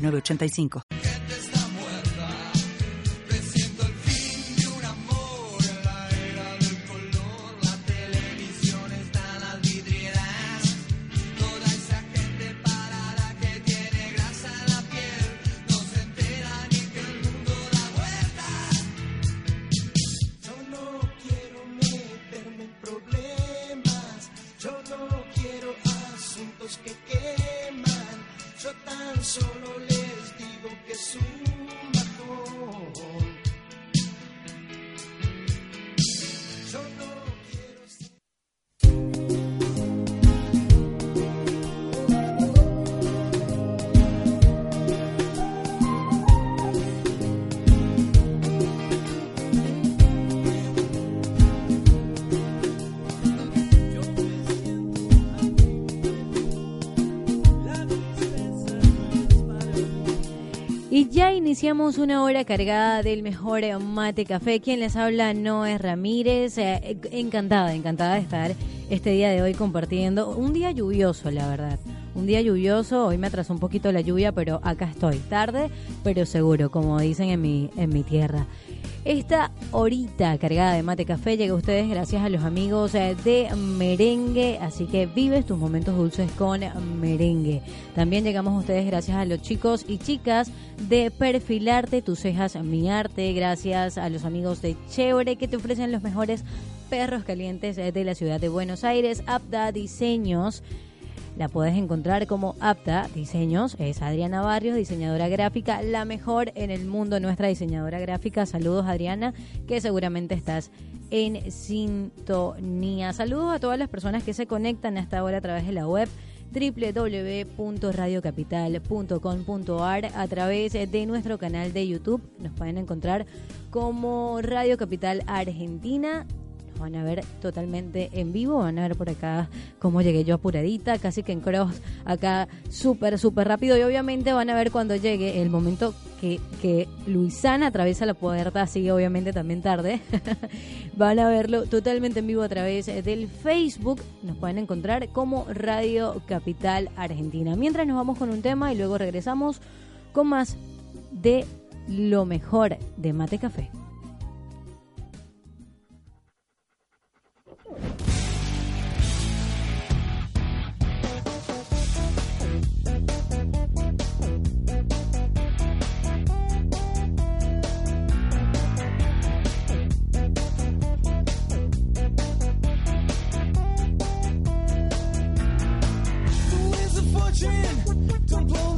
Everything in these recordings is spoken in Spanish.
8985. 985. iniciamos una hora cargada del mejor mate café. Quien les habla no es Ramírez. Eh, encantada, encantada de estar este día de hoy compartiendo. Un día lluvioso, la verdad. Un día lluvioso, hoy me atrasó un poquito la lluvia, pero acá estoy. Tarde, pero seguro, como dicen en mi, en mi tierra. Esta horita cargada de mate café llega a ustedes gracias a los amigos eh, de Merengue, así que vives tus momentos dulces con Merengue. También llegamos a ustedes gracias a los chicos y chicas de Perfilarte tus cejas, mi arte, gracias a los amigos de Chévere que te ofrecen los mejores perros calientes eh, de la ciudad de Buenos Aires, Apta Diseños la puedes encontrar como Apta Diseños. Es Adriana Barrios, diseñadora gráfica, la mejor en el mundo, nuestra diseñadora gráfica. Saludos Adriana, que seguramente estás en sintonía. Saludos a todas las personas que se conectan hasta ahora a través de la web www.radiocapital.com.ar a través de nuestro canal de YouTube. Nos pueden encontrar como Radio Capital Argentina van a ver totalmente en vivo, van a ver por acá cómo llegué yo apuradita, casi que en cross, acá súper, súper rápido y obviamente van a ver cuando llegue el momento que, que Luisana atraviesa la puerta, así obviamente también tarde, van a verlo totalmente en vivo a través del Facebook, nos pueden encontrar como Radio Capital Argentina. Mientras nos vamos con un tema y luego regresamos con más de lo mejor de Mate Café. Don't blow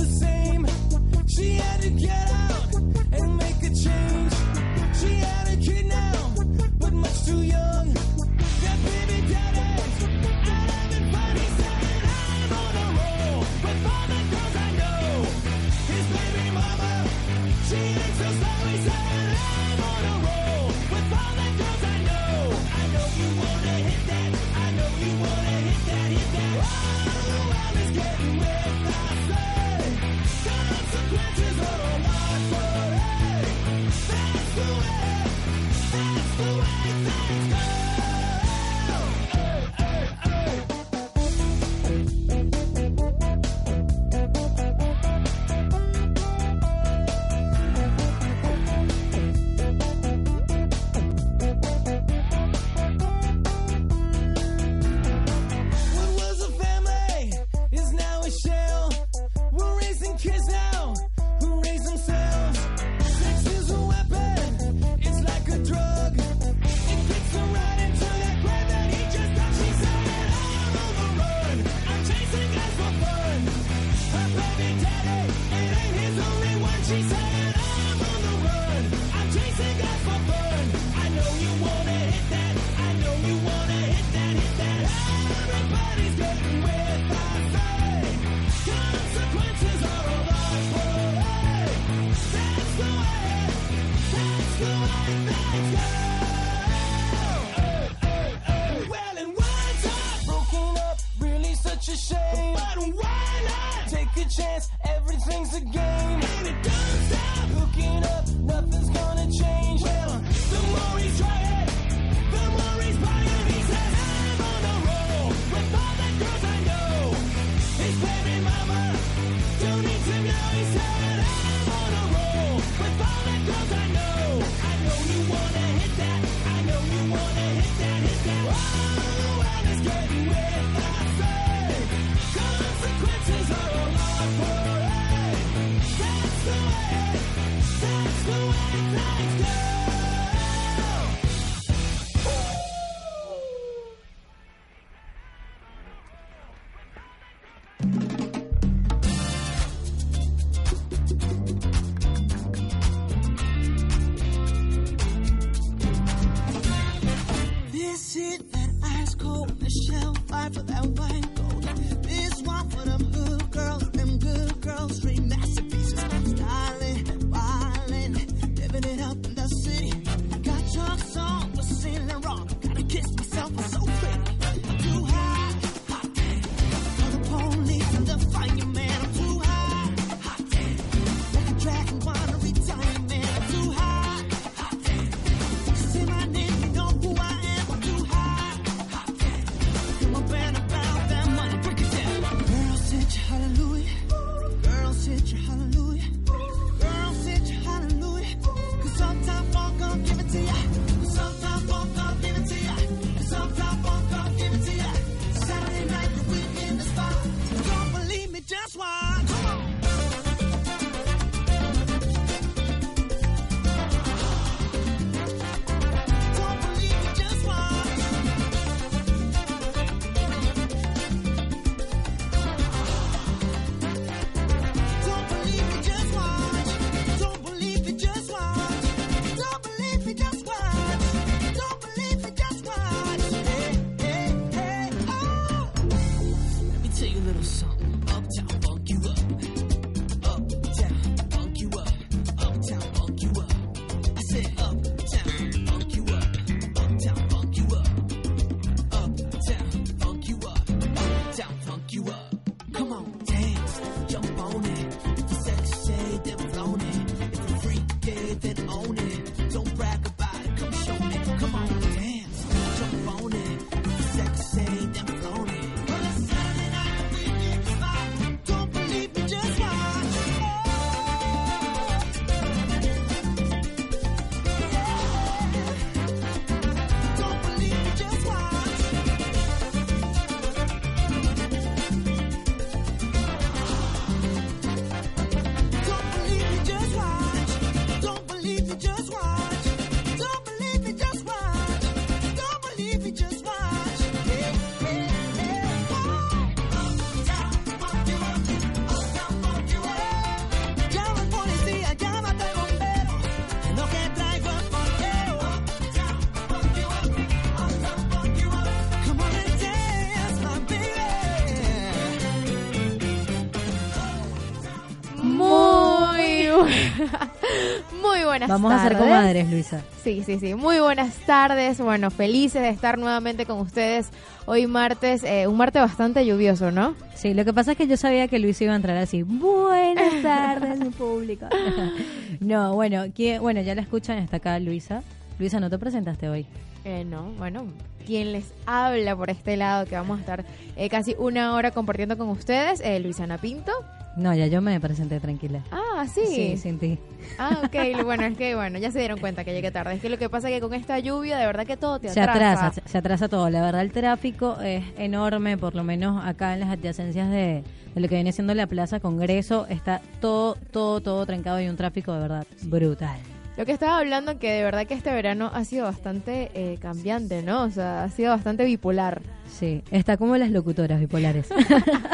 buenas Vamos a tardes. ser comadres, Luisa. Sí, sí, sí. Muy buenas tardes. Bueno, felices de estar nuevamente con ustedes hoy martes, eh, un martes bastante lluvioso, ¿no? Sí, lo que pasa es que yo sabía que Luisa iba a entrar así. Buenas tardes, mi público. no, bueno, ¿quién- bueno, ya la escuchan, está acá Luisa. Luisa, ¿no te presentaste hoy? Eh, no, bueno, quien les habla por este lado, que vamos a estar eh, casi una hora compartiendo con ustedes, eh, Luisana Pinto. No, ya yo me presenté tranquila. Ah, sí. Sí, sin ti. Ah, ok. Bueno, es que bueno, ya se dieron cuenta que llegué tarde. Es que lo que pasa es que con esta lluvia, de verdad que todo te Se atrasa. atrasa, se- se atrasa todo. La verdad, el tráfico es enorme, por lo menos acá en las adyacencias de, de lo que viene siendo la Plaza Congreso. Está todo, todo, todo trancado y un tráfico de verdad brutal. Lo que estaba hablando que de verdad que este verano ha sido bastante eh, cambiante, ¿no? O sea, ha sido bastante bipolar. Sí, está como las locutoras bipolares.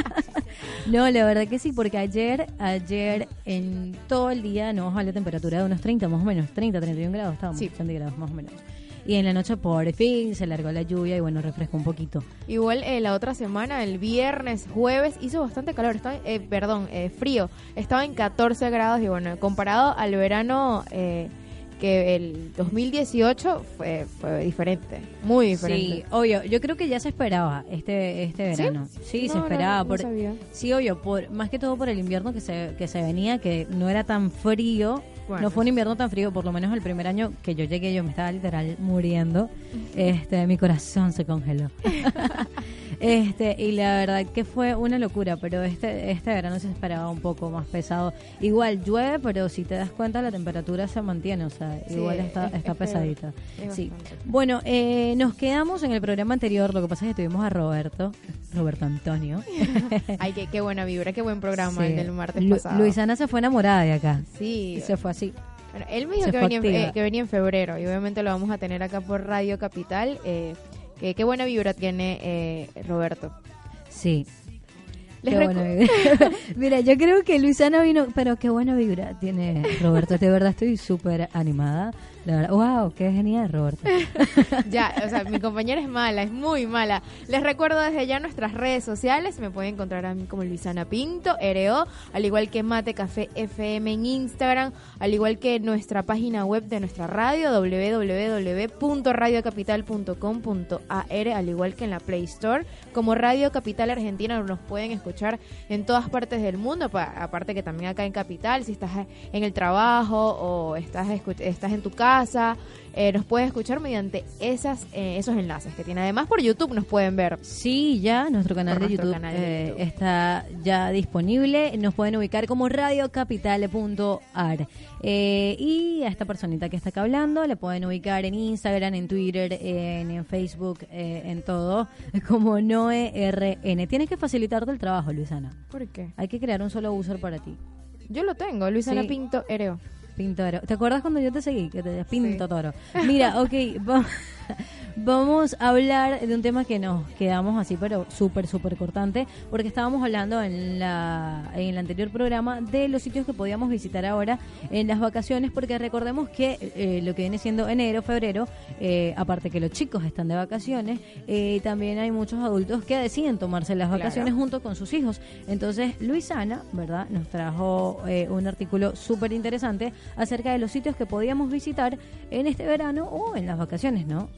no, la verdad que sí, porque ayer, ayer en todo el día nos bajó la temperatura de unos 30 más o menos, 30, 31 grados, estábamos, Sí. centígrados más o menos. Y en la noche por fin se largó la lluvia y bueno, refrescó un poquito. Igual eh, la otra semana, el viernes, jueves, hizo bastante calor, estaba, eh, perdón, eh, frío. Estaba en 14 grados y bueno, comparado al verano eh, que el 2018 fue, fue diferente, muy diferente. Sí, obvio, yo creo que ya se esperaba este este verano. Sí, No, se no, esperaba. no por, sabía. Sí, obvio, por, más que todo por el invierno que se, que se venía, que no era tan frío. No fue un invierno tan frío, por lo menos el primer año que yo llegué, yo me estaba literal muriendo. Este, mi corazón se congeló. este, y la verdad que fue una locura, pero este, este verano se esperaba un poco más pesado. Igual llueve, pero si te das cuenta la temperatura se mantiene, o sea, Sí, igual está, es- está es pesadita. Es Sí. Bueno, eh, nos quedamos en el programa anterior, lo que pasa es que tuvimos a Roberto, Roberto Antonio. Ay, qué, qué buena vibra, qué buen programa Sí. el del martes Lu- pasado. Luisana se fue enamorada de acá. Sí, Y se fue así. Bueno, él me dijo que venía, en, eh, que venía en febrero y obviamente lo vamos a tener acá por Radio Capital. Eh, que, qué buena vibra tiene eh, Roberto. Sí. Les Qué. Mira, yo creo que Luisana vino, pero qué buena vibra tiene Roberto. De verdad estoy súper animada. Wow, qué genial, Roberto. ya, o sea, mi compañera es mala, es muy mala. Les recuerdo desde ya nuestras redes sociales. Me pueden encontrar a mí como Luisana Pinto, RO, al igual que Mate Café FM en Instagram, al igual que nuestra página web de nuestra radio, www.radiocapital.com.ar, al igual que en la Play Store. Como Radio Capital Argentina nos pueden escuchar en todas partes del mundo, pa- aparte que también acá en Capital, si estás en el trabajo o estás, estás en tu casa, eh, nos puedes escuchar mediante esas, eh, esos enlaces que tiene. Además por YouTube nos pueden ver. Sí, ya nuestro canal, de, nuestro YouTube, canal de eh, YouTube. está ya disponible. Nos pueden ubicar como radiocapital.ar. Eh, y a esta personita que está acá hablando le pueden ubicar en Instagram, en Twitter, en, en Facebook, eh, en todo, como NoeRN. Tienes que facilitarte el trabajo, Luisana. ¿Por qué? Hay que crear un solo user para ti. Yo lo tengo, Luisana Sí. Pinto RO. Pintoro. ¿Te acuerdas cuando yo te seguí? Que te decías Pinto Toro. Mira, ok, va- vamos a hablar de un tema que nos quedamos así, pero súper, súper cortante, porque estábamos hablando en, la, en el anterior programa de los sitios que podíamos visitar ahora en las vacaciones, porque recordemos que eh, lo que viene siendo enero, febrero, eh, aparte que los chicos están de vacaciones, eh, también hay muchos adultos que deciden tomarse las Claro. vacaciones junto con sus hijos. Entonces, Luisana, ¿verdad? Nos trajo eh, un artículo súper interesante acerca de los sitios que podíamos visitar en este verano o en las vacaciones, ¿no?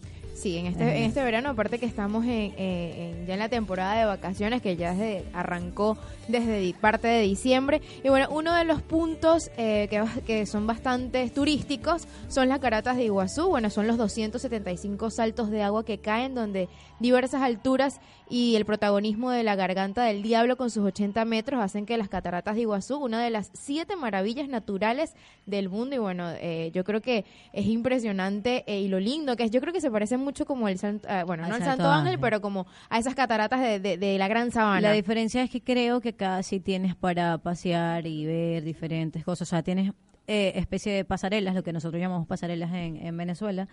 Sí, en este, en este verano, aparte que estamos en, eh, en- ya en la temporada de vacaciones, que ya desde- arrancó desde parte de diciembre. Y bueno, uno de los puntos eh, que son bastante turísticos son las caratas de Iguazú. Bueno, son los 275 saltos de agua que caen, donde diversas alturas y el protagonismo de la garganta del diablo con sus 80 metros hacen que las cataratas de Iguazú, una de las siete maravillas naturales del mundo, y bueno, eh, yo creo que es impresionante eh, y lo lindo que es. Yo creo que se parece mucho como el Santo, ah, bueno, Al no al Santo Santo Ángel, Ángel. pero como a esas cataratas de, de- de la Gran Sabana. La diferencia es que creo que acá sí tienes para pasear y ver diferentes cosas. O sea, tienes eh, especie de pasarelas, lo que nosotros llamamos pasarelas en, en Venezuela,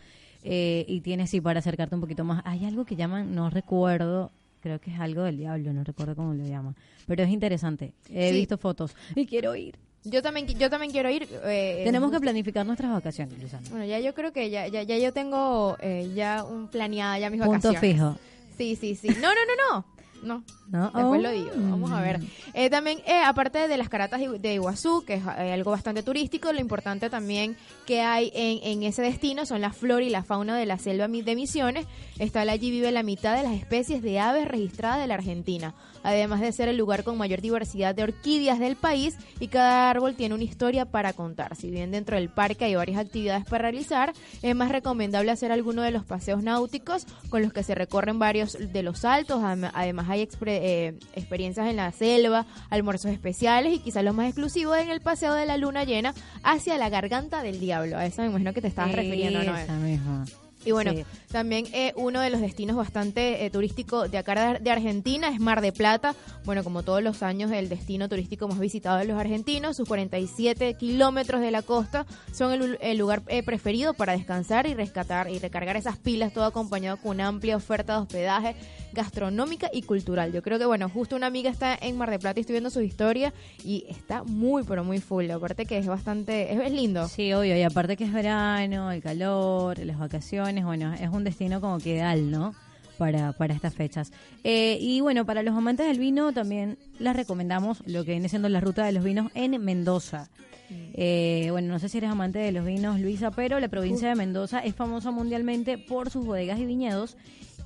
eh, y tienes sí para acercarte un poquito más. Hay algo que llaman, no recuerdo, creo que es algo del diablo, no recuerdo cómo lo llaman, pero es interesante. He Sí. visto fotos y quiero ir. Yo también, yo también quiero ir. eh, Tenemos que justo- planificar nuestras vacaciones, Luzana. Bueno, ya yo creo que ya, ya, ya yo tengo eh, ya un planeada ya mis Punto vacaciones. fijo. Sí, sí, sí. No, no, no, no. No. ¿No? Después Oh. lo digo, vamos a ver. Eh, también, eh, aparte de las caratas de Iguazú, que es eh, algo bastante turístico, lo importante también que hay en, en ese destino son la flora y la fauna de la selva de Misiones. Esta allí vive la mitad de las especies de aves registradas de la Argentina, además de ser el lugar con mayor diversidad de orquídeas del país y cada árbol tiene una historia para contar. Si bien dentro del parque hay varias actividades para realizar, es más recomendable hacer alguno de los paseos náuticos con los que se recorren varios de los saltos. Adem- Además hay expre- eh, experiencias en la selva, almuerzos especiales y quizás lo más exclusivo en el paseo de la luna llena hacia la garganta del diablo. A eso me imagino que te estabas refiriendo, ¿no? Esa misma. Y bueno, Sí. también eh, uno de los destinos bastante eh, turístico de acá de, de Argentina es Mar de Plata. Bueno, como todos los años, el destino turístico más visitado de los argentinos. Sus 47 kilómetros de la costa son el, el lugar eh, preferido para descansar y rescatar y recargar esas pilas, todo acompañado con una amplia oferta de hospedaje, gastronómica y cultural. Yo creo que, bueno, justo una amiga está en Mar de Plata y estoy viendo su historia y está muy, pero muy full. Aparte que es bastante, es, es lindo. Sí, obvio, y aparte que es verano, el calor, las vacaciones, bueno, es un destino como que ideal, ¿no? Para, para estas fechas. Eh, y bueno, para los amantes del vino también les recomendamos lo que viene siendo la ruta de los vinos en Mendoza. Eh, bueno, no sé si eres amante de los vinos, Luisa, pero la provincia de Mendoza es famosa mundialmente por sus bodegas y viñedos.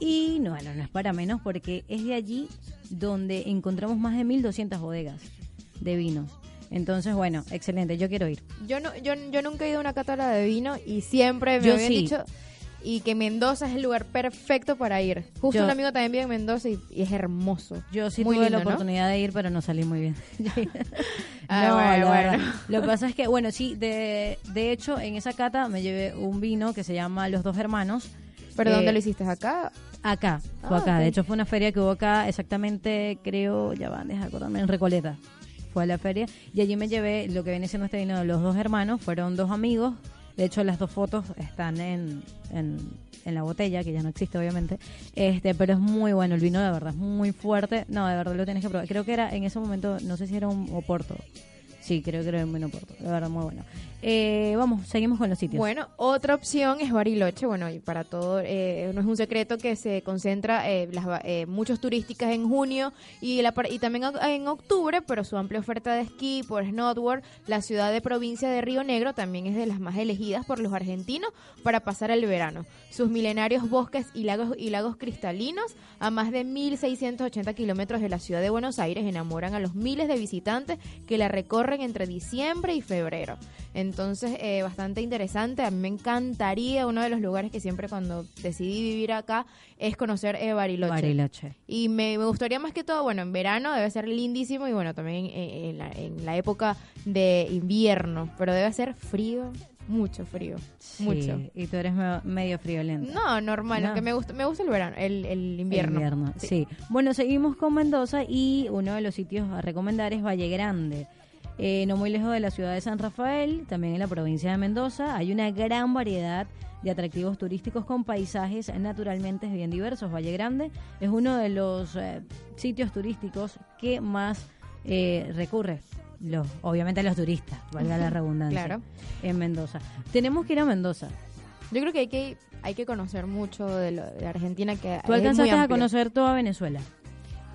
Y no, no es para menos porque es de allí donde encontramos más de 1.200 bodegas de vinos. Entonces, bueno, excelente, yo quiero ir. Yo no, yo, yo nunca he ido a una cátedra de vino y siempre me Yo habían sí. dicho y que Mendoza es el lugar perfecto para ir. Justo Yo- un amigo también vive en Mendoza y, y es hermoso. Yo sí Muy tuve lindo, la ¿no? oportunidad de ir, pero no salí muy bien. Ah, no, bueno, la bueno. verdad. Lo que pasa es que, bueno, sí, de, de hecho, en esa cata me llevé un vino que se llama Los Dos Hermanos. ¿Pero Eh, dónde lo hiciste? ¿Acá? Acá, fue Ah, acá. De hecho, fue una feria que hubo acá, exactamente, creo, ya van, deja de acordarme, en Recoleta. Fue a la feria y allí me llevé lo que viene siendo este vino de los dos hermanos. Fueron dos amigos. De hecho, las dos fotos están en, en, en la botella, que ya no existe, obviamente. Este, pero es muy bueno el vino, de verdad, es muy fuerte. No, de verdad lo tienes que probar. Creo que era en ese momento, no sé si era un Oporto. Sí, creo que era un vino Oporto. De verdad, muy bueno. Eh, vamos, seguimos con los sitios. Bueno, otra opción es Bariloche. Bueno, y para todo, eh, no es un secreto que se concentra eh, las, eh, muchos turísticas en junio y, la, y también en octubre, pero su amplia oferta de esquí por snowboard, la ciudad de provincia de Río Negro también es de las más elegidas por los argentinos para pasar el verano. Sus milenarios bosques y lagos, y lagos cristalinos a más de 1.680 kilómetros de la ciudad de Buenos Aires enamoran a los miles de visitantes que la recorren entre diciembre y febrero. Entonces, eh, bastante interesante. A mí me encantaría, uno de los lugares que siempre cuando decidí vivir acá es conocer eh, Bariloche. Bariloche. Y me, me gustaría más que todo, bueno, en verano debe ser lindísimo y bueno, también en, en la, en la época de invierno, pero debe ser frío, mucho frío, Sí, mucho. Y tú eres me- medio friolento. No, normal, No. aunque me gusta, me gusta el verano, el, el invierno. Invierno, sí. Bueno, seguimos con Mendoza y uno de los sitios a recomendar es Valle Grande. Eh, no muy lejos de la ciudad de San Rafael, también en la provincia de Mendoza, hay una gran variedad de atractivos turísticos con paisajes naturalmente bien diversos. Valle Grande es uno de los eh, sitios turísticos que más eh, recurre, los, obviamente a los turistas, valga la redundancia, Claro. en Mendoza. Tenemos que ir a Mendoza. Yo creo que hay que hay que conocer mucho de, lo, de Argentina que Tú alcanzaste a conocer toda Venezuela.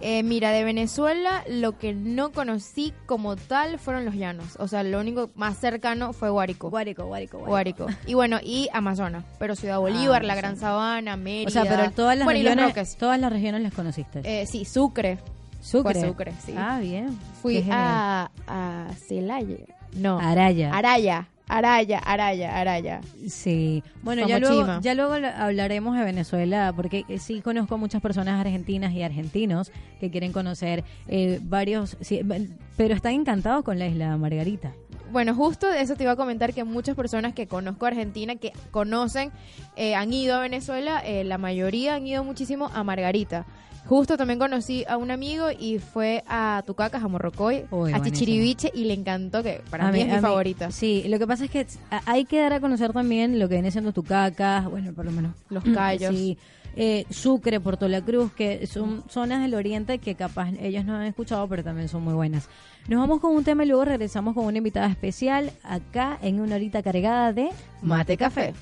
Eh, mira, de Venezuela lo que no conocí como tal fueron los llanos. O sea, lo único más cercano fue Guárico. Guárico, Guárico, Guárico. Y bueno, y Amazonas. Pero Ciudad Bolívar, Ah, la sí. Gran Sabana, Mérida. O sea, pero todas las bueno, regiones, todas las regiones las conociste. Eh, sí, Sucre. Sucre. fue Sucre, sí. Ah, bien. Fui a, a Celaya. No. Araya. Araya. Araya, Araya, Araya. Sí. Bueno, ya luego, ya luego hablaremos de Venezuela, porque eh, sí conozco muchas personas argentinas y argentinos que quieren conocer eh, varios, sí, b- pero están encantados con la isla Margarita. Bueno, justo de eso te iba a comentar que muchas personas que conozco a Argentina, que conocen, eh, han ido a Venezuela, eh, la mayoría han ido muchísimo a Margarita. Justo también conocí a un amigo y fue a Tucacas, a Morrocoy, Uy, a. Chichiriviche y le encantó, que para A mí, mí- es mi favorita. Sí, lo que pasa es que hay que dar a conocer también lo que viene siendo Tucacas, bueno, por lo menos Los Cayos. Sí, eh, Sucre, Puerto La Cruz, que son zonas del oriente que capaz ellos no han escuchado, pero también son muy buenas. Nos vamos con un tema y luego regresamos con una invitada especial acá en una horita cargada de Mate Café.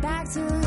Back to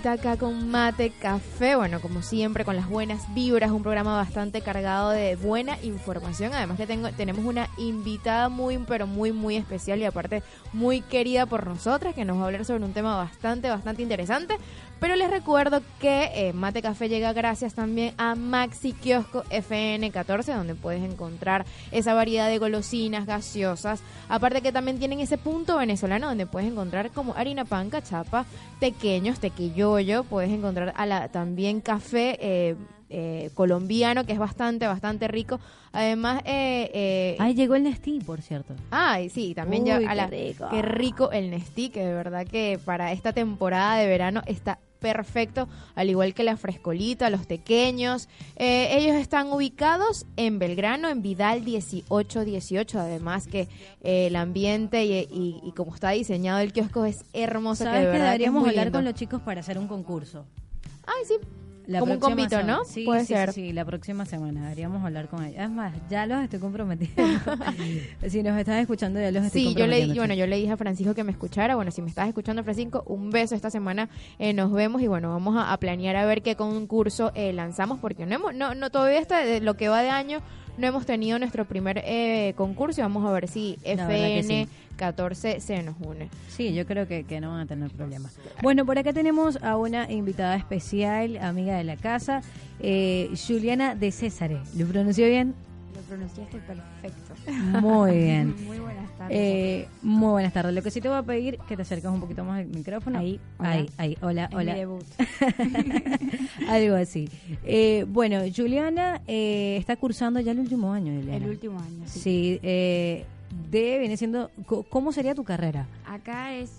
acá con Mate Café, bueno, como siempre, con las buenas vibras, un programa bastante cargado de buena información, además que tengo, tenemos una invitada muy, pero muy, muy especial y aparte muy querida por nosotras, que nos va a hablar sobre un tema bastante, bastante interesante, pero les recuerdo que eh, Mate Café llega gracias también a Maxi Kiosco FN14, donde puedes encontrar esa variedad de golosinas, gaseosas, aparte que también tienen ese punto venezolano donde puedes encontrar como harina pan, cachapa, pequeños, tequilloyo, puedes encontrar a la, también café eh, eh, colombiano, que es bastante, bastante rico. Además, eh, eh, Ay, llegó el Nestí, por cierto. Ay, sí, también Uy, ya qué a la, rico. qué rico el Nestí, que de verdad que para esta temporada de verano está perfecto, al igual que la frescolita, los pequeños. Eh, ellos están ubicados en Belgrano, en Vidal 1818, además que eh, el ambiente y, y- y como está diseñado el kiosco es hermoso. ¿Sabes de que verdad que deberíamos hablar con los chicos para hacer un concurso? Ay, sí, La Como un convito, semana. ¿no? Sí, Puede sí, ser. Sí, sí, la próxima semana deberíamos hablar con ellos. Es más, ya los estoy comprometiendo. si nos estás escuchando, ya los estoy Sí, yo le, comprometiendo. bueno, yo le dije a Francisco que me escuchara. Bueno, si me estás escuchando, Francisco, un beso esta semana. eh, nos vemos y bueno, vamos a, a planear a ver qué concurso eh, lanzamos porque no hemos, no, no todavía está de lo que va de año no hemos tenido nuestro primer eh, concurso y vamos a ver si FN sí. 14 se nos une. Sí, yo creo que, que no van a tener problemas. Bueno, por acá tenemos a una invitada especial, amiga de la casa, eh, Juliana de Césare. ¿Lo pronunció bien? Lo pronunciaste perfecto. Muy bien. Muy buenas tardes. Eh, muy buenas tardes. Lo que sí te voy a pedir que te acerques un poquito más al micrófono. Ahí, hola. ahí, ahí. Hola, Es hola. mi debut. Algo así. Eh, bueno, Juliana eh, está cursando ya el último año, Juliana. El último año. Sí. Sí, eh, de viene siendo. ¿Cómo sería tu carrera? Acá es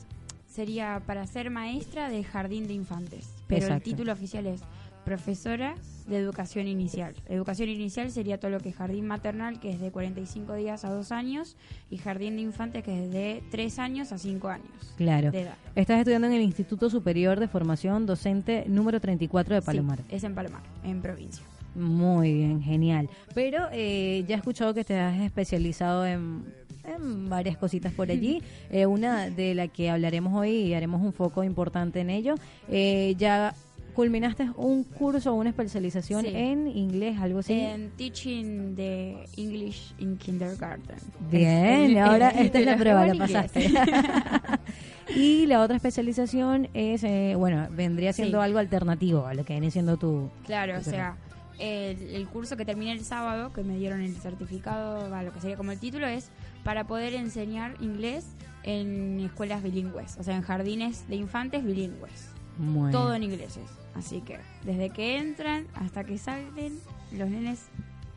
sería para ser maestra de jardín de infantes, pero Exacto. el título oficial es profesora de educación inicial. Educación inicial sería todo lo que es jardín maternal, que es de 45 días a 2 años, y jardín de infantes, que es de 3 años a 5 años Claro. de edad. Estás estudiando en el Instituto Superior de Formación Docente número 34 de Sí, Palomar. es en Palomar, en provincia. Muy bien, genial. Pero eh, ya he escuchado que te has especializado en, en varias cositas por allí. Eh, una de la que hablaremos hoy y haremos un foco importante en ello. Eh, ya culminaste un curso o una especialización Sí. en inglés, algo así. En teaching de English in kindergarten. Bien, ahora es- esta es la prueba, la pasaste. y la otra especialización es, eh, bueno, vendría siendo Sí. algo alternativo a lo que viene siendo tu... Claro, o sea, el, el curso que terminé el sábado, que me dieron el certificado, va, lo que sería como el título, es para poder enseñar inglés en escuelas bilingües, o sea, en jardines de infantes bilingües. Muy Todo en ingleses. Así que desde que entran hasta que salen, los nenes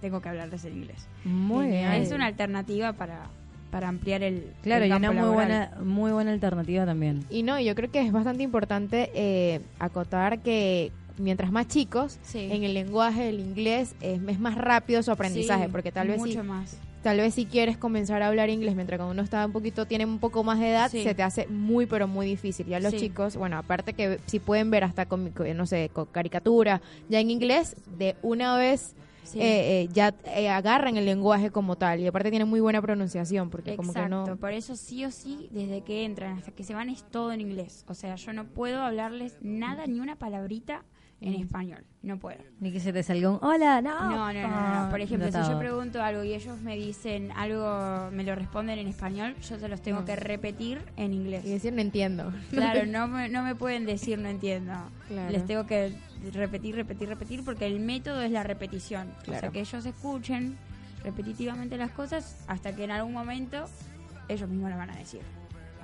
tengo que hablarles en inglés. Muy Y bien. Es una alternativa para, para ampliar el. Claro, el y una muy laboral. buena, muy buena alternativa también. Y no, yo creo que es bastante importante eh, acotar que mientras más chicos, Sí. en el lenguaje del inglés es, es más rápido su aprendizaje, Sí, porque tal vez mucho si, más. Tal vez si quieres comenzar a hablar inglés mientras cuando uno está un poquito, tiene un poco más de edad, Sí. se te hace muy pero muy difícil. Ya los Sí. chicos, bueno, aparte que si pueden ver hasta con, no sé, con caricatura, ya en inglés, de una vez Sí. eh, eh, ya eh, agarran el lenguaje como tal y aparte tienen muy buena pronunciación porque como que Exacto, no por eso sí o sí, desde que entran hasta que se van es todo en inglés. O sea, yo no puedo hablarles nada, ni una palabrita en español. No puedo. Ni que se te salga un hola, no. No, no, no, no. Por ejemplo, si yo pregunto algo y ellos me dicen algo, me lo responden en español, yo se los tengo que repetir en inglés. y decir no entiendo. Claro, no me, no me pueden decir no entiendo. Claro. Les tengo que repetir, repetir, repetir, porque el método es la repetición. O sea, Claro. que ellos escuchen repetitivamente las cosas hasta que en algún momento ellos mismos lo van a decir.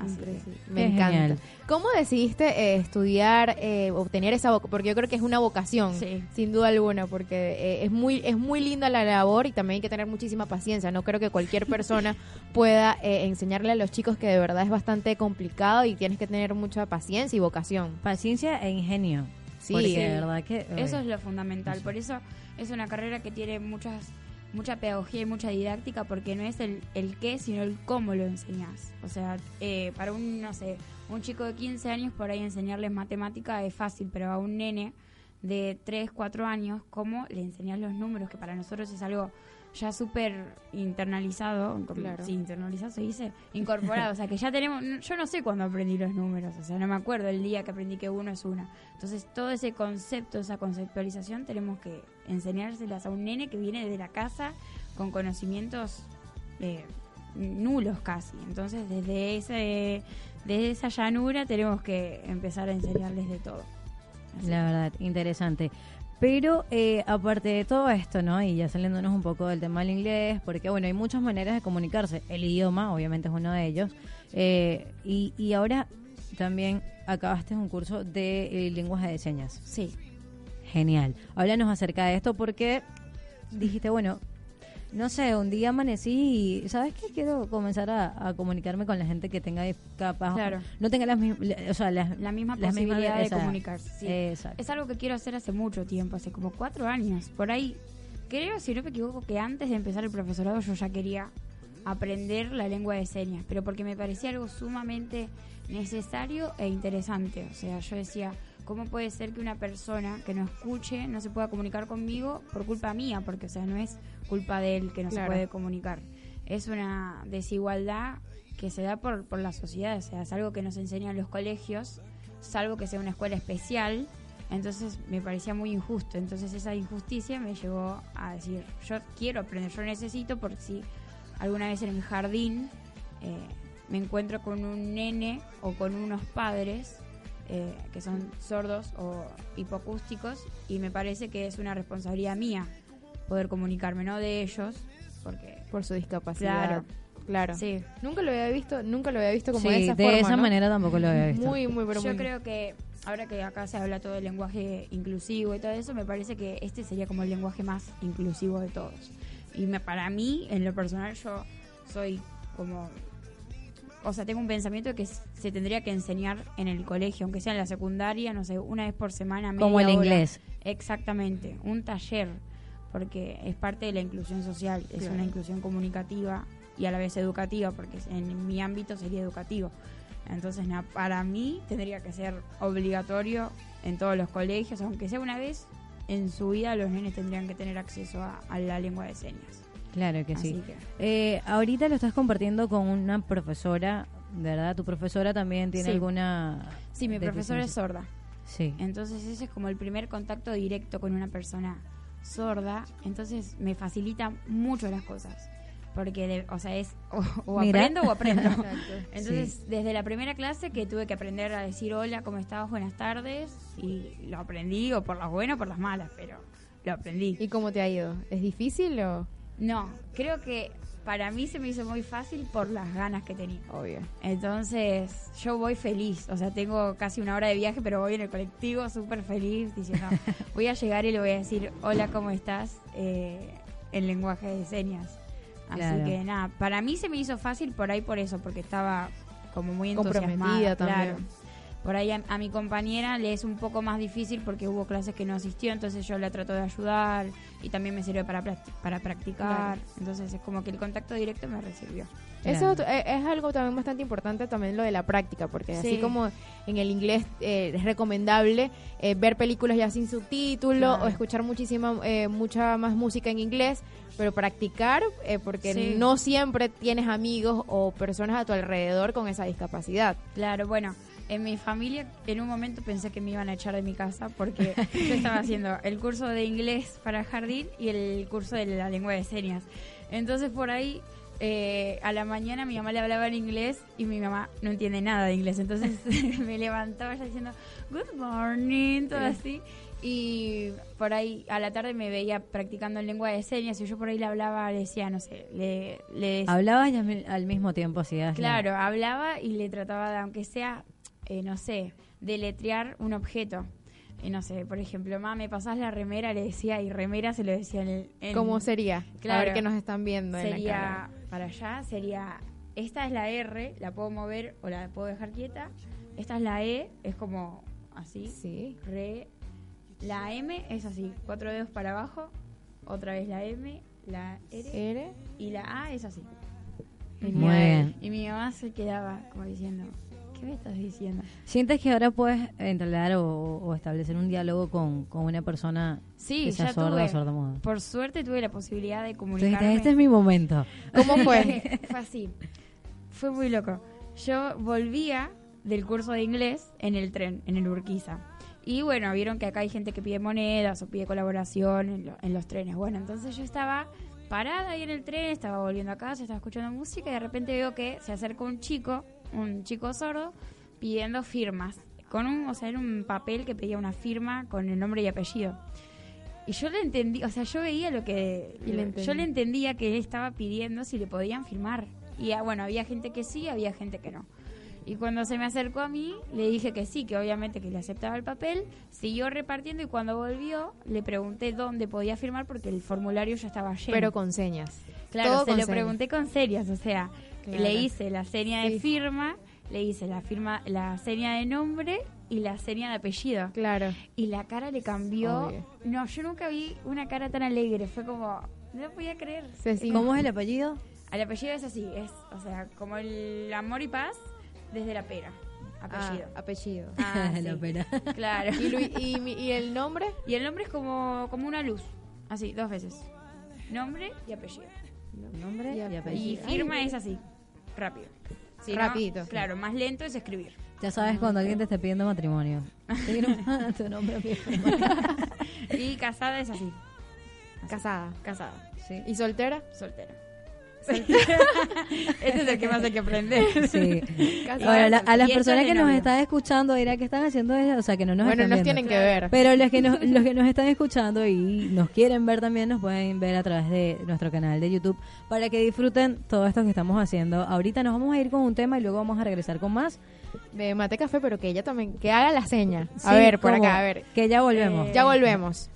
Así que- Me Qué encanta. genial. ¿Cómo decidiste eh, estudiar, eh, obtener esa vocación? Porque yo creo que es una vocación, Sí. sin duda alguna, porque eh, es muy es muy linda la labor y también hay que tener muchísima paciencia. No creo que cualquier persona pueda eh, enseñarle a los chicos que de verdad es bastante complicado y tienes que tener mucha paciencia y vocación. Paciencia e ingenio. Sí, Porque de verdad que... Eso es lo fundamental. Por eso es una carrera que tiene muchas mucha pedagogía y mucha didáctica porque no es el, el qué, sino el cómo lo enseñás. O sea, eh, para un, no sé, un chico de 15 años por ahí enseñarles matemática es fácil, pero a un nene de 3, 4 años, ¿cómo le enseñás los números? Que para nosotros es algo ya súper internalizado, Claro. sí, internalizado se dice, incorporado, o sea que ya tenemos, yo no sé cuándo aprendí los números, o sea, no me acuerdo el día que aprendí que uno es una. Entonces todo ese concepto, esa conceptualización tenemos que enseñárselas a un nene que viene de la casa con conocimientos eh, nulos casi. Entonces desde ese, desde esa llanura tenemos que empezar a enseñarles de todo. Así La verdad, interesante. Pero eh, aparte de todo esto, ¿no? Y ya saliéndonos un poco del tema del inglés, porque bueno, hay muchas maneras de comunicarse. El idioma, obviamente, es uno de ellos. Eh, y, y ahora también acabaste un curso de eh, lenguaje de señas. Sí. Genial. Háblanos acerca de esto porque dijiste, bueno, no sé, un día amanecí y, ¿sabes qué? Quiero comenzar a, a comunicarme con la gente que tenga capaz, Claro. no tenga las mismas, o sea, las, La misma las mismas- posibilidad de esa- comunicarse. sí. Exacto. Es algo que quiero hacer hace mucho tiempo, hace como cuatro años. Por ahí, creo, si no me equivoco, que antes de empezar el profesorado yo ya quería aprender la lengua de señas, pero porque me parecía algo sumamente necesario e interesante. O sea, yo decía, ¿cómo puede ser que una persona que no escuche no se pueda comunicar conmigo por culpa mía? Porque, o sea, no es culpa de él que no Claro. se puede comunicar. Es una desigualdad que se da por, por la sociedad, o sea, es algo que nos enseñan los colegios, salvo que sea una escuela especial, entonces me parecía muy injusto. Entonces esa injusticia me llevó a decir, yo quiero aprender, yo necesito, porque si alguna vez en el jardín eh, me encuentro con un nene o con unos padres eh, que son sordos o hipoacústicos, y me parece que es una responsabilidad mía poder comunicarme, no de ellos, porque... Por su discapacidad. Claro. Claro. Sí, Nunca lo había visto, nunca lo había visto como Sí, de esa de forma. esa ¿no? manera tampoco lo había visto. Muy, muy, pero Yo muy- creo que ahora que acá se habla todo del lenguaje inclusivo y todo eso, me parece que este sería como el lenguaje más inclusivo de todos. Y me, para mí, en lo personal, yo soy como... O sea, tengo un pensamiento de que se tendría que enseñar en el colegio, aunque sea en la secundaria, no sé, una vez por semana. Como el hora. inglés. Exactamente, un taller, porque es parte de la inclusión social, es Claro. una inclusión comunicativa y a la vez educativa, porque en mi ámbito sería educativo. Entonces, para mí tendría que ser obligatorio en todos los colegios, aunque sea una vez en su vida, los nenes tendrían que tener acceso a, a la lengua de señas. Claro que Así sí. que, Eh, ahorita lo estás compartiendo con una profesora, ¿verdad? ¿Tu profesora también tiene Sí. alguna...? sí, mi profesora es sorda. Sí. Entonces ese es como el primer contacto directo con una persona sorda. Entonces me facilita mucho las cosas. Porque, de- o sea, es o, aprendo o aprendo. Exacto. Entonces, desde la primera clase que tuve que aprender a decir hola, ¿cómo estás? Buenas tardes. Y lo aprendí, o por las buenas o por las malas, pero lo aprendí. ¿Y cómo te ha ido? ¿Es difícil o...? No, creo que para mí se me hizo muy fácil por las ganas que tenía. Obvio. Entonces, yo voy feliz. O sea, tengo casi una hora de viaje, pero voy en el colectivo súper feliz diciendo, voy a llegar y le voy a decir, hola, ¿cómo estás? Eh, en lenguaje de señas. Así Claro. que nada, para mí se me hizo fácil por ahí por eso, porque estaba como muy Comprometida entusiasmada. también. Claro. Por ahí a, a mi compañera le es un poco más difícil porque hubo clases que no asistió, entonces yo la trato de ayudar y también me sirve para, para practicar. Entonces es como que el contacto directo me recibió. Eso eh, es algo también bastante importante, también lo de la práctica, porque así Sí. como en el inglés eh, es recomendable eh, ver películas ya sin subtítulo Claro. o escuchar muchísima, eh, mucha más música en inglés, pero practicar, eh, porque Sí. no siempre tienes amigos o personas a tu alrededor con esa discapacidad. Claro, bueno, en mi familia en un momento pensé que me iban a echar de mi casa porque yo estaba haciendo el curso de inglés para jardín y el curso de la lengua de señas. Entonces por ahí eh, a la mañana mi mamá le hablaba en inglés y mi mamá no entiende nada de inglés. Entonces me levantaba ya diciendo good morning, todo así. Y por ahí a la tarde me veía practicando en lengua de señas y yo por ahí le hablaba, le decía, no sé, le, le decía, Hablabas y al mi- al mismo tiempo hacías. la- Claro, hablaba y le trataba de, aunque sea, eh, no sé, deletrear un objeto. Y no sé, por ejemplo, mamá, ¿me pasás la remera? Le decía, y remera se lo decía en el... en- ¿Cómo sería? A Claro. ver que nos están viendo en la Sería, cara. para allá, sería, esta es la R, la puedo mover o la puedo dejar quieta. Esta es la E, es como así. Sí. Re. La M es así, cuatro dedos para abajo. Otra vez la M, la R. R. Y la A es así. Y Muy bien. Y mi mamá se quedaba como diciendo, ¿qué me estás diciendo? ¿Sientes que ahora puedes entablar o, o establecer un diálogo con, con una persona Sí, que sea ya sorda tuve. o sordomuda? Por suerte tuve la posibilidad de Entonces, comunicarme. este es mi momento. ¿Cómo fue? fue así. Fue muy loco. Yo volvía del curso de inglés en el tren, en el Urquiza. Y bueno, vieron que acá hay gente que pide monedas o pide colaboración en, lo- en los trenes. Bueno, entonces yo estaba parada ahí en el tren, estaba volviendo a casa, estaba escuchando música y de repente veo que se acerca un chico, un chico sordo, pidiendo firmas. Con un, o sea, era un papel que pedía una firma con el nombre y apellido. Y yo le entendí, o sea, yo veía lo que... Le yo le entendía que él estaba pidiendo si le podían firmar. Y ah, bueno, había gente que sí, había gente que no. Y cuando se me acercó a mí, le dije que sí, que obviamente que le aceptaba el papel, siguió repartiendo y cuando volvió le pregunté dónde podía firmar porque el formulario ya estaba lleno. Pero con señas. Claro, Todo se lo señas. pregunté con serias, o sea, Claro. le hice la seña Sí. de firma, le hice la firma, la seña de nombre y la seña de apellido. Claro. Y la cara le cambió. Obvio. No, yo nunca vi una cara tan alegre. Fue como, no lo podía creer. ¿Cómo es el apellido? El apellido es así, es, o sea, como el amor y paz desde la pera. Apellido. Ah, apellido. Ah, La sí. pera. Claro. ¿Y, Lu- y, mi- y el nombre? Y el nombre es como, como una luz. Así, dos veces. Nombre y apellido. Nombre y Y apellido. firma es así, rápido. Si no, Rapidito. claro, más lento es escribir. Ya sabes cuando alguien te esté pidiendo matrimonio. Te quiero- tu nombre. Y casada es así, Casada. casada. Sí. ¿Y soltera? Soltera. Este es el que más hay que aprender. Sí. Ahora, la- a las personas que nos están escuchando, dirá que están haciendo eso, o sea, que no nos bueno, están nos viendo. tienen que ver. Pero los que, nos, los que nos están escuchando y nos quieren ver también, nos pueden ver a través de nuestro canal de YouTube para que disfruten todo esto que estamos haciendo. Ahorita nos vamos a ir con un tema y luego vamos a regresar con más. De mate café, pero que ella también, que haga la seña. A Sí, ver, por ¿cómo? acá, a ver. Que ya volvemos. Eh, Ya volvemos.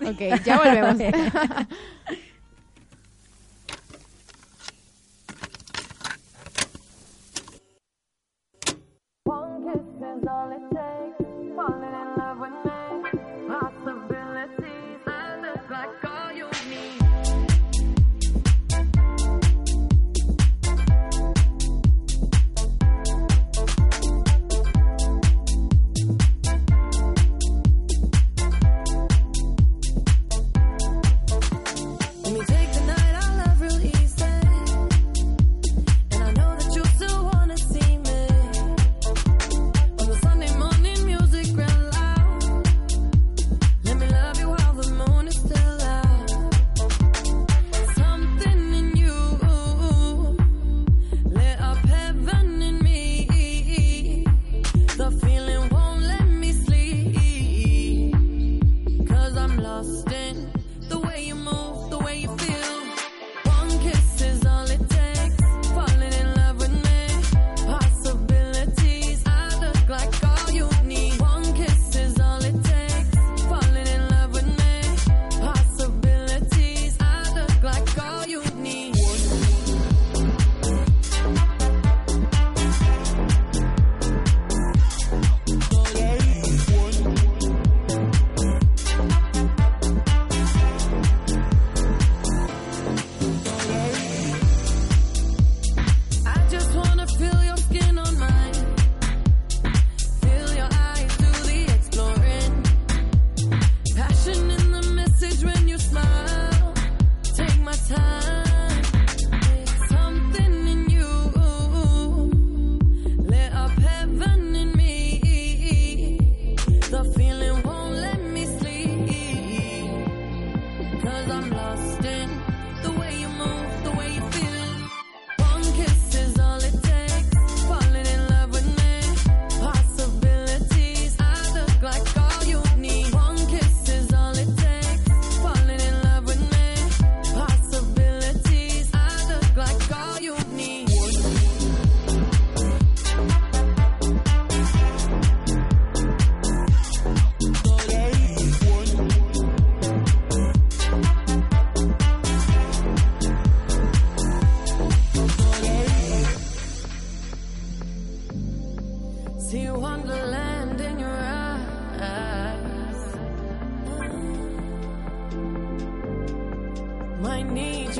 Ok, ya volvemos. All it takes. cause I'm lost in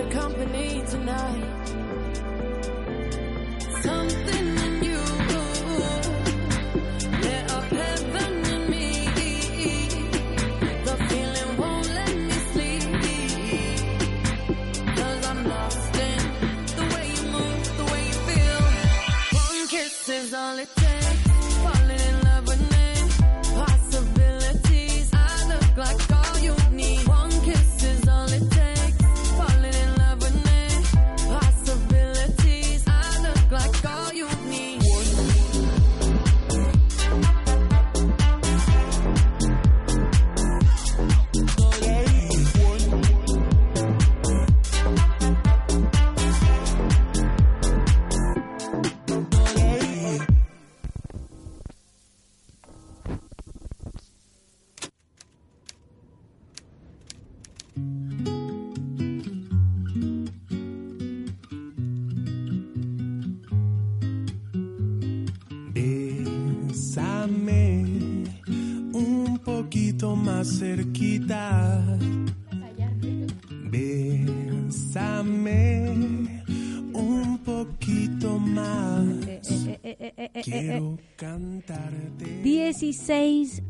your company tonight.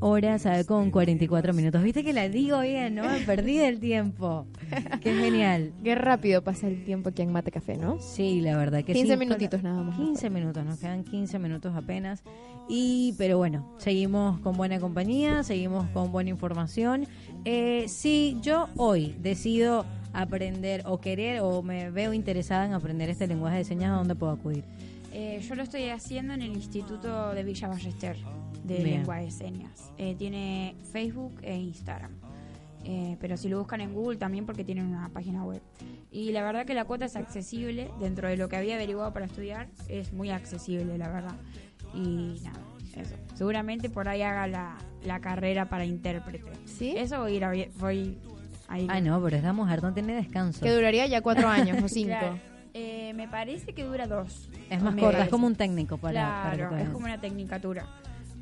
Horas a ver, con 44 minutos. Viste que la digo bien, ¿no? Perdí del tiempo. Qué genial. Qué rápido pasa el tiempo aquí en Mate Café, ¿no? Sí, la verdad que sí. 15 Con- minutitos nada más. 15 minutos, nos quedan 15 minutos apenas. Y, pero bueno, seguimos con buena compañía, seguimos con buena información. Eh, si yo hoy decido aprender o querer o me veo interesada en aprender este lenguaje de señas, ¿a dónde puedo acudir? Eh, yo lo estoy haciendo en el Instituto de Villa Ballester de Bien. Lengua de Señas. Eh, tiene Facebook e Instagram. Eh, pero si lo buscan en Google también porque tienen una página web. Y la verdad que la cuota es accesible, dentro de lo que había averiguado para estudiar, es muy accesible, la verdad. Y nada, eso. Seguramente por ahí haga la, la carrera para intérprete. ¿Sí? Eso voy a ir a, voy a ir. Ah, no, pero esta mujer no tiene descanso. Que duraría ya cuatro años o cinco. Claro. Eh, me parece que dura dos. Es más corta, es como un técnico para, para Claro, que es como una tecnicatura.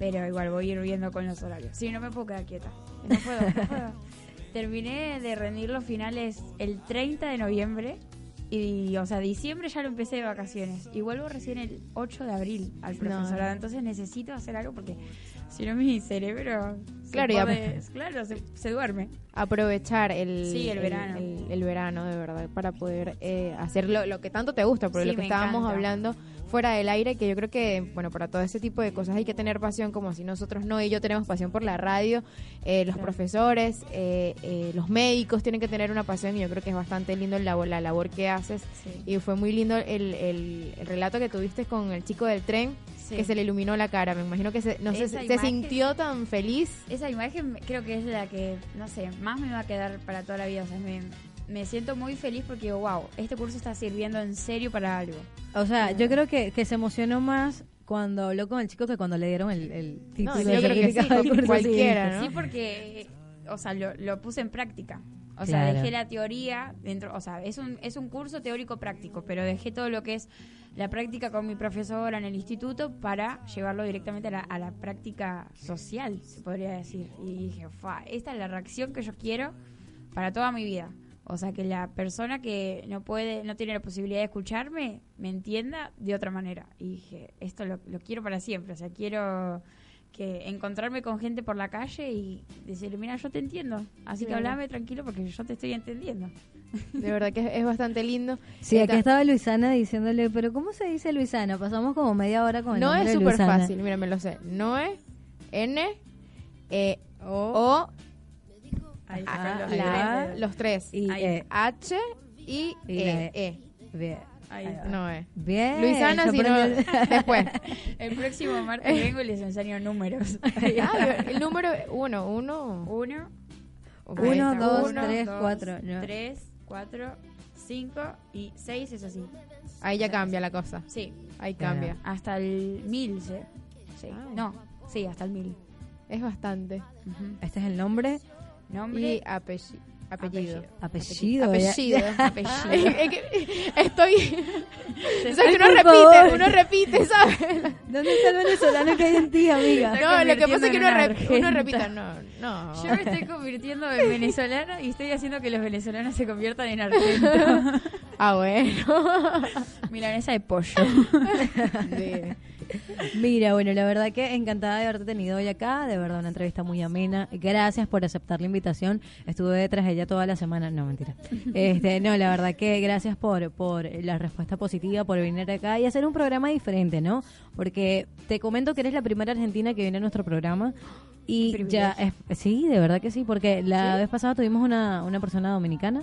Pero igual voy a ir viendo con los horarios. Si no me puedo quedar quieta. No puedo, no puedo. Terminé de rendir los finales el 30 de noviembre. Y, o sea, diciembre ya lo empecé de vacaciones. Y vuelvo recién el 8 de abril al No. profesorado. Entonces necesito hacer algo porque si no mi cerebro... se Claro, ya- pone- claro, se, se duerme. Aprovechar el, Sí, el verano. El, el verano, de verdad, para poder eh, hacer lo, lo que tanto te gusta, porque Sí, lo que estábamos encanta. hablando fuera del aire, que yo creo que, bueno, para todo ese tipo de cosas hay que tener pasión, como si nosotros no, y yo tenemos pasión por la radio, eh, los Claro. profesores, eh, eh, los médicos tienen que tener una pasión, y yo creo que es bastante lindo el labor, la labor que haces, Sí. y fue muy lindo el, el- el relato que tuviste con el chico del tren, Sí. que se le iluminó la cara, me imagino que se, no sé, sintió tan feliz. Esa imagen creo que es la que, no sé, más me va a quedar para toda la vida. O sea, me, me siento muy feliz porque digo, wow, este curso está sirviendo en serio para algo. O sea, yo creo que, que se emocionó más cuando habló con el chico que cuando le dieron el, el título. yo de creo que sí, cualquiera. ¿no? Sí, porque, o sea, lo, lo puse en práctica. O Claro. sea, dejé la teoría dentro, o sea, es un, es un curso teórico práctico, pero dejé todo lo que es la práctica con mi profesora en el instituto para llevarlo directamente a la, a la práctica social, se podría decir. Y dije, "Fa, esta es la reacción que yo quiero para toda mi vida. O sea, que la persona que no puede, no tiene la posibilidad de escucharme, me entienda de otra manera. Y dije, esto lo, lo quiero para siempre. O sea, quiero que encontrarme con gente por la calle y decirle, mira, yo te entiendo. Así que hablame tranquilo porque yo te estoy entendiendo. De verdad que es, es bastante lindo. Sí, aquí ta- estaba Luisana diciéndole, pero ¿cómo se dice Luisana? Pasamos como media hora con el No es súper fácil, mira, me lo sé. Noe, N, E, O, Ahí Ah, los tres. Y, eh, H, I, Y E, la E. bien. Ahí está. va. Noe. Bien. Luisana, si no, después. El próximo martes vengo y les enseño números. Ah, el número uno, uno. Uno, Uno, dos, uno. tres, dos, cuatro, no. tres, cuatro, cinco y seis es así. Ahí ya cambia la cosa. Sí, Ahí cambia. hasta el mil, sí. Sí. Ah. No, sí, hasta el mil. Es bastante. Este es el nombre, Nombre, Y apelli- apellido. apellido. Apellido. apellido. Es que Estoy. Se O sea, que uno repite, uno repite, ¿sabes? ¿Dónde está el venezolano que hay en ti, amiga? No, lo que pasa es que uno, rep- uno repita. No, no. Yo me estoy convirtiendo en venezolana y estoy haciendo que los venezolanos se conviertan en argentos. Ah, bueno. Milanesa de pollo. Sí. Mira, bueno, la verdad que encantada de haberte tenido hoy acá, de verdad una entrevista muy amena. Gracias por aceptar la invitación. Estuve detrás de ella toda la semana, no mentira. Este, no, la verdad que gracias por por la respuesta positiva, por venir acá y hacer un programa diferente, ¿no? Porque te comento que eres la primera argentina que viene a nuestro programa y ya es, sí, de verdad que sí, porque la vez pasada tuvimos una una persona dominicana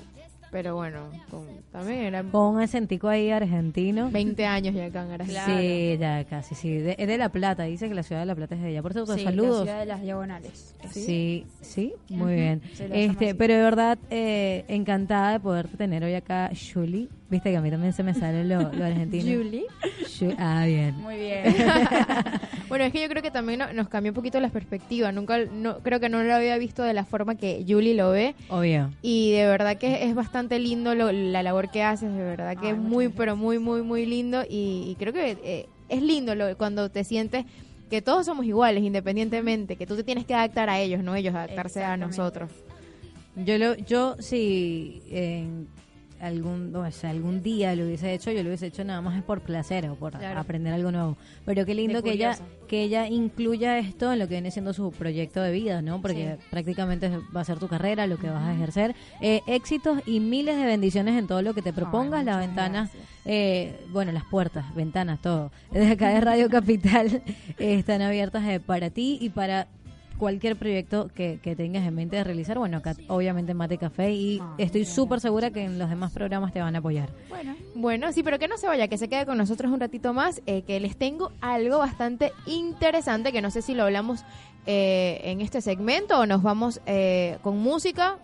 Pero bueno, con- también eran con un acentico ahí argentino. 20 años ya acá en Argentina. Sí, ya casi, sí. De, es de La Plata, dice que la ciudad de La Plata es de ella. Por cierto, Sí, saludos. La ciudad de las diagonales. Sí, sí, muy bien. Este, pero de verdad, eh, encantada de poderte tener hoy acá, Julie. Viste que a mí también se me sale lo, lo argentino. Julie. Ju- ah, bien. Muy bien. Bueno, es que yo creo que también no- nos cambió un poquito la perspectiva. Nunca, no, creo que no lo había visto de la forma que Julie lo ve. Obvio. Y de verdad que es bastante lindo lo- la labor que haces, de verdad que Ay, es muy, gracias. pero muy, muy, muy lindo. Y, y creo que eh, es lindo lo, cuando te sientes que todos somos iguales independientemente, que tú te tienes que adaptar a ellos, no ellos adaptarse a nosotros. Yo lo, yo si en algún, o sea, algún día lo hubiese hecho, yo lo hubiese hecho nada más es por placer o por Claro. aprender algo nuevo. Pero qué lindo que ella, que ella incluya esto en lo que viene siendo su proyecto de vida, ¿no? Porque prácticamente va a ser tu carrera, lo que vas a ejercer. Eh, éxitos y miles de bendiciones en todo lo que te propongas, las ventanas, eh, bueno, las puertas, ventanas, todo. Desde acá de Radio Capital eh, están abiertas eh, para ti y para cualquier proyecto que, que tengas en mente de realizar. Bueno, acá obviamente Mate Café y Ah, estoy súper segura que en los demás programas te van a apoyar. Bueno, Bueno, sí, pero que no se vaya, que se quede con nosotros un ratito más, eh, que les tengo algo bastante interesante, que no sé si lo hablamos eh, en este segmento o nos vamos eh, con música,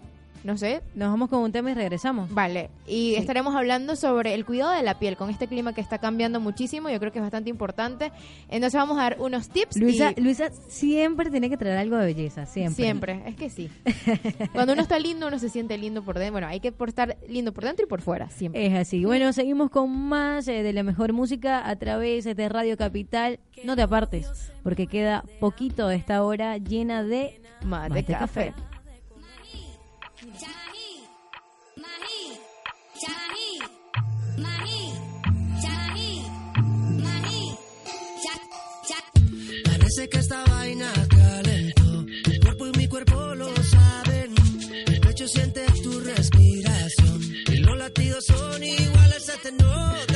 no sé. Nos vamos con un tema y regresamos. Vale, y estaremos hablando sobre el cuidado de la piel con este clima que está cambiando muchísimo, yo creo que es bastante importante. Entonces vamos a dar unos tips. Luisa, y- Luisa siempre tiene que traer algo de belleza, siempre. Siempre, es que sí. Cuando uno está lindo, uno se siente lindo por dentro. Bueno, hay que por estar lindo por dentro y por fuera, siempre. Es así. Bueno, seguimos con más eh, de la mejor música a través de Radio Capital. No te apartes, porque queda poquito de esta hora llena de Mate café. Café. Iguales, se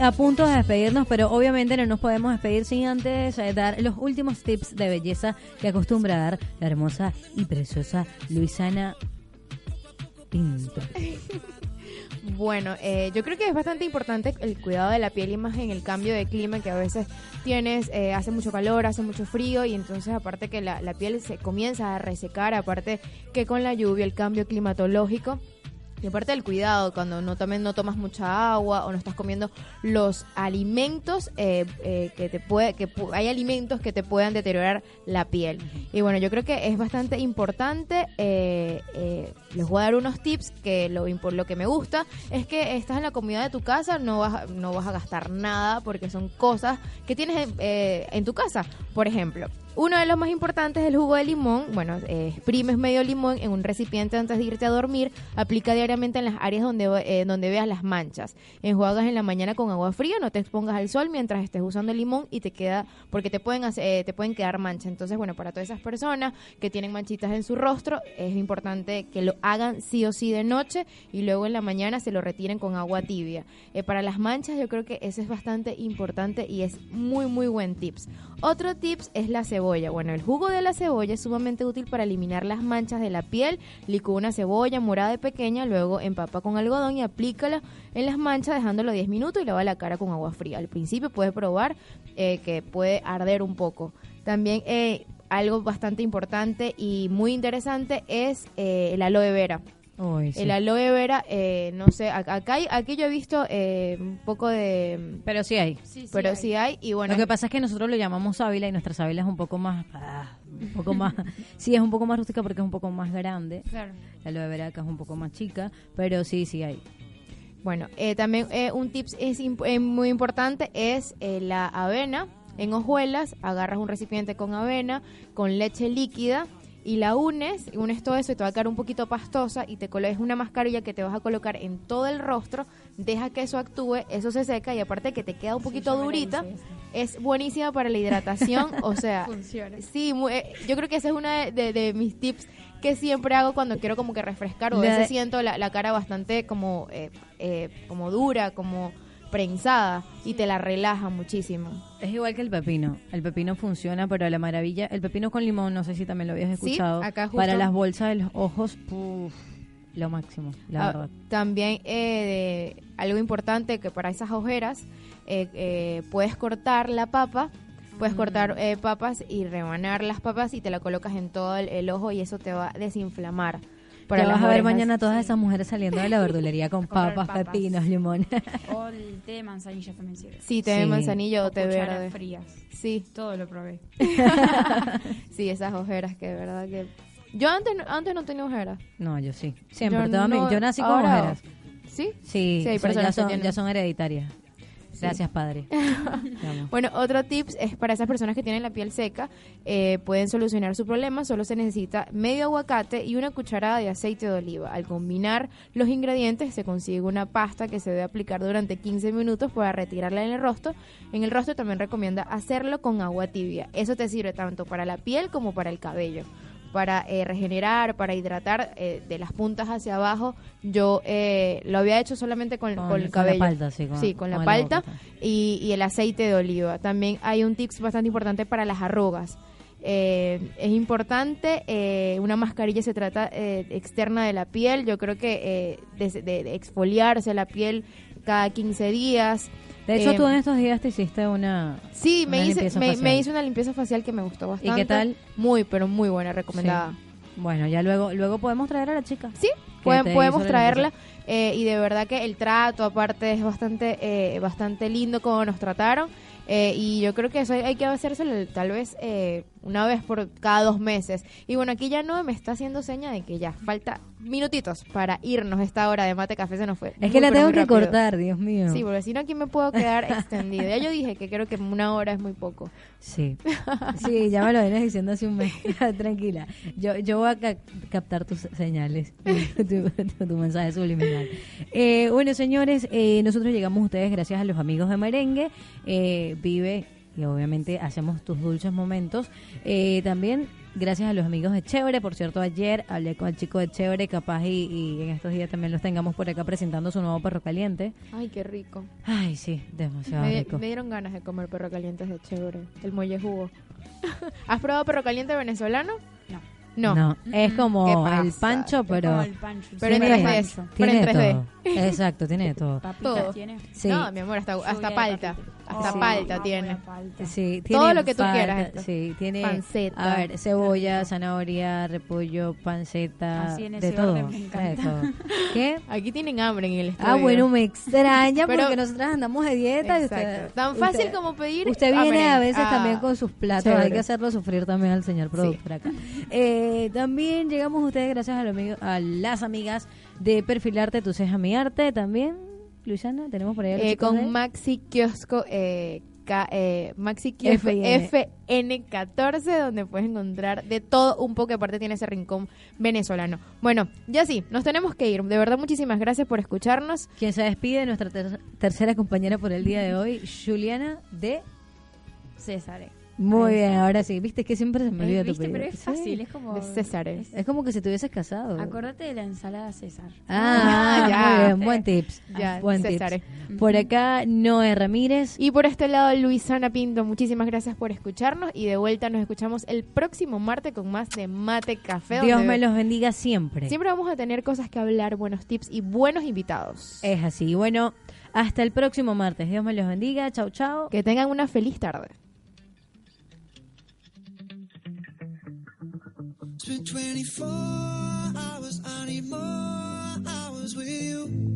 a punto de despedirnos, pero obviamente no nos podemos despedir sin antes eh, dar los últimos tips de belleza que acostumbra dar la hermosa y preciosa Luisana Pinto. Bueno, eh, yo creo que es bastante importante el cuidado de la piel y más en el cambio de clima que a veces tienes, eh, hace mucho calor, hace mucho frío y entonces aparte que la, la piel se comienza a resecar, aparte que con la lluvia, el cambio climatológico. Y aparte del cuidado, cuando no también no tomas mucha agua o no estás comiendo los alimentos eh, eh, que te puede, que pu- hay alimentos que te puedan deteriorar la piel. Y bueno, yo creo que es bastante importante. eh, eh, les voy a dar unos tips que lo, impor- lo que me gusta es que estás en la comodidad de tu casa, no vas, no vas a gastar nada porque son cosas que tienes eh, en tu casa. Por ejemplo, uno de los más importantes es el jugo de limón. Bueno, eh, exprimes medio limón en un recipiente antes de irte a dormir. Aplica diariamente en las áreas donde, eh, donde veas las manchas. Enjuagas en la mañana con agua fría. No te expongas al sol mientras estés usando el limón y te queda, porque te pueden, eh, te pueden quedar manchas. Entonces, bueno, para todas esas personas que tienen manchitas en su rostro, es importante que lo hagan sí o sí de noche y luego en la mañana se lo retiren con agua tibia. Eh, para las manchas, yo creo que ese es bastante importante y es muy, muy buen tips. Otro tips es la cebolla Bueno, el jugo de la cebolla es sumamente útil para eliminar las manchas de la piel. Licúa una cebolla morada y pequeña, luego empapa con algodón y aplícala en las manchas dejándolo 10 minutos y lava la cara con agua fría. Al principio puedes probar eh, que puede arder un poco. También eh, algo bastante importante y muy interesante es eh, el aloe vera. Uy, sí. El aloe vera, eh, no sé, ac- acá hay- aquí yo he visto eh, un poco de... Pero sí hay. pero sí hay, y bueno, Lo que pasa es que nosotros lo llamamos sábila y nuestra sábila es un poco más... ah, un poco más... sí, es un poco más rústica porque es un poco más grande. Claro. La aloe vera acá es un poco más chica, pero sí, sí hay. Bueno, eh, también eh, un tips es imp- eh, muy importante es eh, la avena en hojuelas. Agarras un recipiente con avena, con leche líquida y la unes, unes todo eso y te va a quedar un poquito pastosa y te coloques una mascarilla que te vas a colocar en todo el rostro. Deja que eso actúe, eso se seca y aparte que te queda un poquito durita. Es buenísima para la hidratación, o sea, Funciona. sí, mu- eh, yo creo que ese es uno de, de- de mis tips que siempre hago cuando quiero como que refrescar o a veces siento la, la cara bastante como eh, eh, como dura, como prensada y te la relaja muchísimo. Es igual que el pepino. El pepino funciona, pero a la maravilla. El pepino con limón, no sé si también lo habías Sí, escuchado. acá justo- Para las bolsas de los ojos, puf, lo máximo, la Ah, verdad. también eh, de- algo importante que para esas ojeras eh, eh, puedes cortar la papa, puedes Mm. cortar eh, papas y rebanar las papas y te la colocas en todo el, el ojo y eso te va a desinflamar. Para Ya vas a ver mañana todas esas mujeres saliendo de la verdulería con papas, papas. pepinos, limón. O el té de manzanilla también sirve. Sí, té de Sí. manzanilla o O té verde. frías. Sí, Todo lo probé. sí, esas ojeras que de verdad que... Yo antes, no- antes no tenía ojeras. No, yo sí. Siempre. Yo toda mi- no- yo nací con ahora- ojeras. ¿Sí? Sí, Sí, hay son- ya, personas que son, ya son hereditarias. Gracias, padre. Bueno, otro tips es para esas personas que tienen la piel seca, eh, pueden solucionar su problema, solo se necesita medio aguacate y una cucharada de aceite de oliva. Al combinar los ingredientes se consigue una pasta que se debe aplicar durante 15 minutos para retirarla en el rostro. En el rostro también recomienda hacerlo con agua tibia. Eso te sirve tanto para la piel como para el cabello. Para eh, regenerar, para hidratar eh, de las puntas hacia abajo. Yo eh, lo había hecho solamente con, Con- con el con la cabello. palta, sí, con- sí, con la palta y, y el aceite de oliva. También hay un tips bastante importante para las arrugas. Eh, es importante, eh, una mascarilla se trata eh, externa de la piel, yo creo que eh, de, de- de exfoliarse la piel cada 15 días. De hecho, Eh, tú en estos días te hiciste una. Sí, me hice, me, hice una limpieza facial que me gustó bastante. qué tal? Muy, pero muy buena, recomendada. Bueno, ya luego luego podemos traer a la chica. Sí, pueden- podemos traerla eh, y de verdad que el trato aparte es bastante eh, bastante lindo como nos trataron eh, y yo creo que eso hay, hay que hacérselo tal vez eh, una vez por cada dos meses y bueno aquí ya no me está haciendo seña de que ya falta minutitos para irnos esta hora de mate café se nos fue Es muy, que la tengo que rápido. cortar, Dios mío. sí porque si no aquí me puedo quedar extendido ya yo dije que creo que una hora es muy poco Sí, sí, ya me lo vienes diciendo hace un mes. Tranquila, yo, yo voy a ca- captar tus señales, tu, tu- tu mensaje subliminal. Eh, bueno, señores, eh, nosotros llegamos a ustedes gracias a los amigos de Merengue. Eh, vive y obviamente hacemos tus dulces momentos. Eh, también gracias a los amigos de Chévere. Por cierto, ayer hablé con el chico de Chévere, capaz y, y en estos días también los tengamos por acá presentando su nuevo perro caliente. ay qué rico Ay, sí, demasiado me, rico. me dieron ganas de comer perro caliente de chévere el muelle jugo ¿has probado perro caliente venezolano? No. no, No, es ¿Qué como el pancho, pero... Como el pancho. Pero en Tiene- 3D. Pancho. Pero en Tiene 3D. todo. Exacto, tiene todo. Papitas Todo. tiene. Sí. No, mi amor, hasta, hasta palta. Hasta Oh, palta tiene. palta. Sí, Todo tiene lo que tú falta- quieras, esto. Sí, tiene Panceta. A ver, cebolla, zanahoria, repollo, panceta, Así en de ese todo. orden me de encanta. todo. ¿Qué? Aquí tienen hambre en el estudio. Ah, bueno, me extraña Pero- porque nosotras andamos de dieta. y usted- Tan fácil usted- como pedir. Usted viene a hambre. veces Ah, también con sus platos, hay chévere. que hacerlo sufrir también al señor productor acá. Eh, también llegamos a ustedes gracias a, los amigos- a las amigas de Perfilarte Tu Ceja Mi Arte también. Luisana, tenemos por ahí a los Eh, con de- Maxi Kiosco. Eh, K- eh, Maxi Kiosco FN. FN14, donde puedes encontrar de todo un poco. Aparte, tiene ese rincón venezolano. Bueno, ya sí, nos tenemos que ir. De verdad, muchísimas gracias por escucharnos. Quien se despide, nuestra ter- tercera compañera por el día de hoy, Juliana de César. Muy bien, ahora sí. Viste que siempre se me Eh, olvida tu ¿viste? Pero es fácil, Sí. es como... De Césares. Es como que si te hubieses casado. Acordate de la ensalada César. Ah, ya. muy bien, buen tips. Ya, buen Césares. tips. Por acá, Noé Ramírez. Y por este lado, Luisana Pinto, muchísimas gracias por escucharnos y de vuelta nos escuchamos el próximo martes con más de Mate Café. Dios donde me los bendiga siempre. Siempre vamos a tener cosas que hablar, buenos tips y buenos invitados. Es así. Bueno, hasta el próximo martes. Dios me los bendiga. Chau, chau. Que tengan una feliz tarde. Spent 24 hours, I need more hours with you.